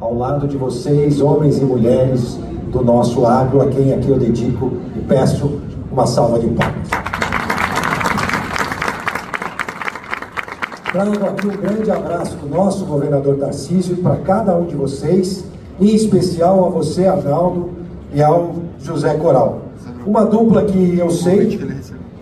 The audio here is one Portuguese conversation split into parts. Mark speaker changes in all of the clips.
Speaker 1: ao lado de vocês, homens e mulheres do nosso agro, a quem aqui eu dedico e peço uma salva de palmas. Trago aqui um grande abraço do nosso governador Tarcísio para cada um de vocês, em especial a você, Arnaldo, e ao José Coral. Uma dupla que eu sei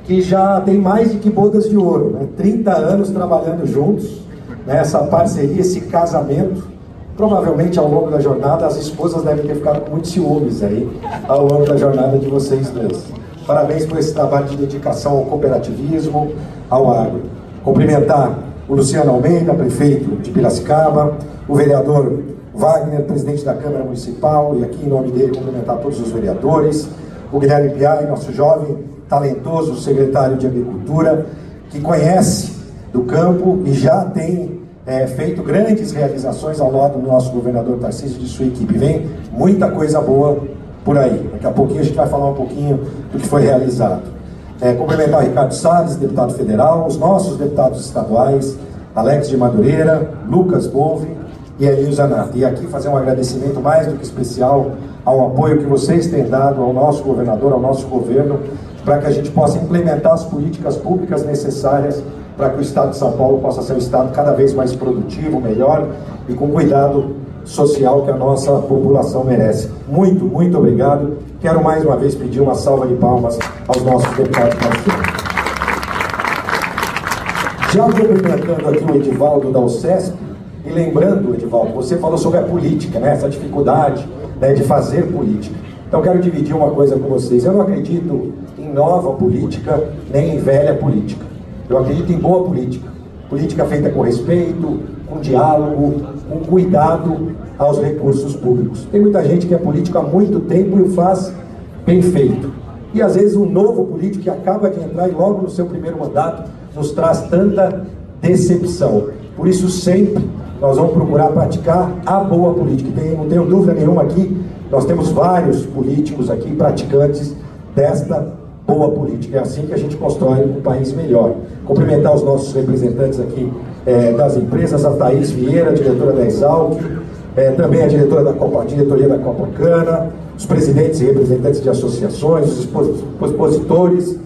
Speaker 1: que já tem mais de que bodas de ouro, né? 30 anos trabalhando juntos, né? parceria, esse casamento. Provavelmente ao longo da jornada as esposas devem ter ficado com muitos ciúmes aí ao longo da jornada de vocês dois. Parabéns por esse trabalho de dedicação ao cooperativismo, ao agro. Cumprimentar o Luciano Almeida, prefeito de Piracicaba, o vereador Wagner, presidente da Câmara Municipal, e aqui em nome dele cumprimentar todos os vereadores, o Guilherme Piai, nosso jovem, talentoso secretário de Agricultura, que conhece do campo e já tem é, feito grandes realizações ao lado do nosso governador Tarcísio e de sua equipe. Vem muita coisa boa por aí. Daqui a pouquinho a gente vai falar um pouquinho do que foi realizado. É, cumprimentar o Ricardo Salles, deputado federal, os nossos deputados estaduais, Alex de Madureira, Lucas Bove e Elinho Zanatti. E aqui fazer um agradecimento mais do que especial ao apoio que vocês têm dado ao nosso governador, ao nosso governo, para que a gente possa implementar as políticas públicas necessárias para que o Estado de São Paulo possa ser um Estado cada vez mais produtivo, melhor e com cuidado social que a nossa população merece. Muito, muito obrigado. Quero mais uma vez pedir uma salva de palmas aos nossos deputados parceiros. Já cumprimentando aqui o Edivaldo da UCESP, e lembrando, Edivaldo, você falou sobre a política, né? essa dificuldade né, de fazer política. Então quero dividir uma coisa com vocês. Eu não acredito em nova política, nem em velha política. Eu acredito em boa política. Política feita com respeito, com diálogo, com cuidado aos recursos públicos. Tem muita gente que é político há muito tempo e o faz bem feito. E às vezes um novo político que acaba de entrar e logo no seu primeiro mandato nos traz tanta decepção. Por isso sempre nós vamos procurar praticar a boa política. Tem, não tenho dúvida nenhuma aqui, nós temos vários políticos aqui praticantes desta boa política. É assim que a gente constrói um país melhor. Cumprimentar os nossos representantes aqui é, das empresas, a Thaís Vieira, diretora da Exalc, é, também a diretora da Copa, diretoria da Copa Cana, os presidentes e representantes de associações, os expositores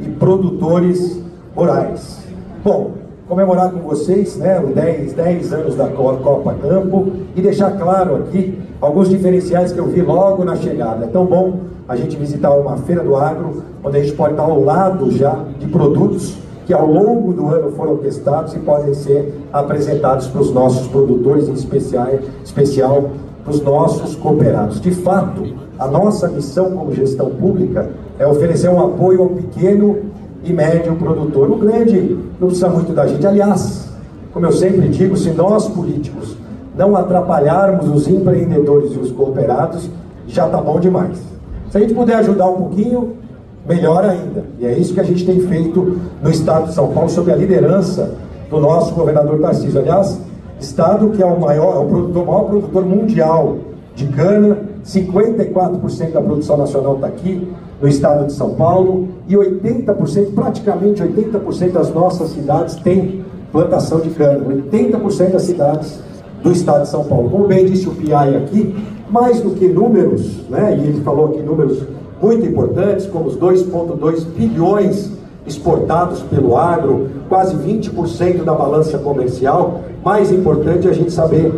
Speaker 1: e produtores rurais. Bom, comemorar com vocês né, os 10, 10 anos da Copa Campo e deixar claro aqui alguns diferenciais que eu vi logo na chegada. É tão bom a gente visitar uma feira do agro, onde a gente pode estar ao lado já de produtos que ao longo do ano foram testados e podem ser apresentados para os nossos produtores, em especial, especial para os nossos cooperados. De fato, a nossa missão como gestão pública é oferecer um apoio ao pequeno e médio produtor. O grande não precisa muito da gente. Aliás, como eu sempre digo, se nós políticos não atrapalharmos os empreendedores e os cooperados, já está bom demais. Se a gente puder ajudar um pouquinho, melhor ainda. E é isso que a gente tem feito no estado de São Paulo, sob a liderança do nosso governador Tarcísio. Aliás, estado que é o maior, é o, produtor, o maior produtor mundial de cana, 54% da produção nacional está aqui no estado de São Paulo e 80%, praticamente 80% das nossas cidades têm plantação de cana. 80% das cidades do estado de São Paulo. Como bem disse o PI aqui, mais do que números, né, e ele falou aqui números muito importantes, como os 2,2 bilhões exportados pelo agro, quase 20% da balança comercial. Mais importante é a gente saber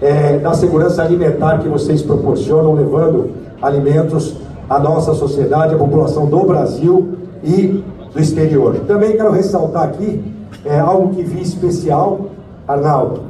Speaker 1: é, da segurança alimentar que vocês proporcionam, levando alimentos à nossa sociedade, à população do Brasil e do exterior. Também quero ressaltar aqui é, algo que vi especial, Arnaldo,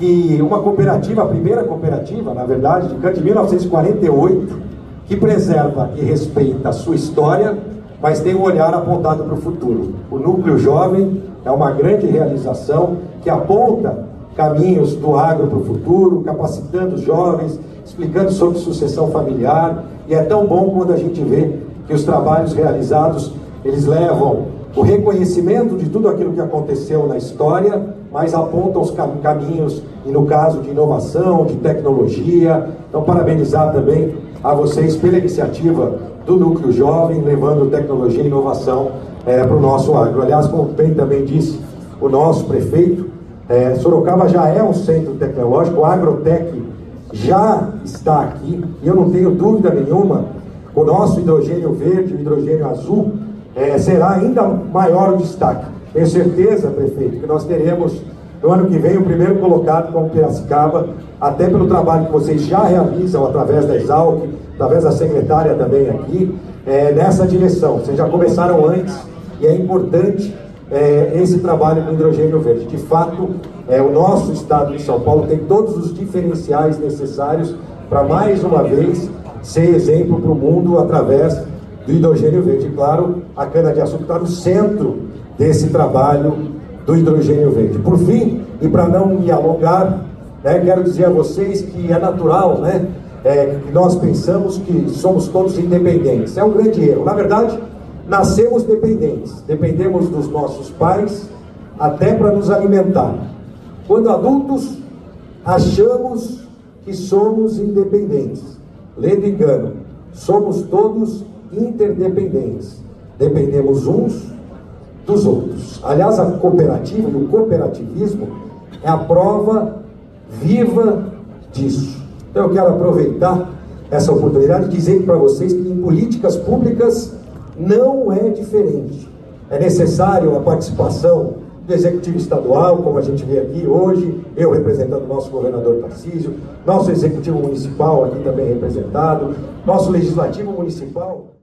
Speaker 1: que uma cooperativa, a primeira cooperativa, na verdade, de Cante, de 1948, que preserva e respeita a sua história, mas tem um olhar apontado para o futuro. O núcleo jovem é uma grande realização que aponta caminhos do agro para o futuro, capacitando os jovens, explicando sobre sucessão familiar, e é tão bom quando a gente vê que os trabalhos realizados, eles levam o reconhecimento de tudo aquilo que aconteceu na história, mas apontam os caminhos, e no caso de inovação, de tecnologia. Então, parabenizar também a vocês pela iniciativa do Núcleo Jovem, levando tecnologia e inovação é, para o nosso agro. Aliás, como bem também disse o nosso prefeito, é, Sorocaba já é um centro tecnológico, o Agrotec já está aqui, e eu não tenho dúvida nenhuma, o nosso hidrogênio verde, o hidrogênio azul, é, será ainda maior o destaque. Tenho certeza, prefeito, que nós teremos no ano que vem o primeiro colocado como Piracicaba, até pelo trabalho que vocês já realizam através da Exalc, através da secretária também aqui, é, nessa direção. Vocês já começaram antes e é importante é, esse trabalho com hidrogênio verde. De fato, é, o nosso estado de São Paulo tem todos os diferenciais necessários para mais uma vez ser exemplo para o mundo através do hidrogênio verde. Claro, a cana-de-açúcar está no centro desse trabalho do hidrogênio verde. Por fim, e para não me alongar, né, quero dizer a vocês que é natural né, é, que nós pensamos que somos todos independentes. É um grande erro. Na verdade, nascemos dependentes. Dependemos dos nossos pais até para nos alimentar. Quando adultos, achamos que somos independentes. Lendo engano, somos todos interdependentes. Dependemos uns dos outros. Aliás, a cooperativa e o cooperativismo é a prova viva disso. Então eu quero aproveitar essa oportunidade e dizer para vocês que em políticas públicas não é diferente. É necessário a participação do executivo estadual, como a gente vê aqui hoje, eu representando o nosso governador Tarcísio, nosso executivo municipal aqui também representado, nosso legislativo municipal.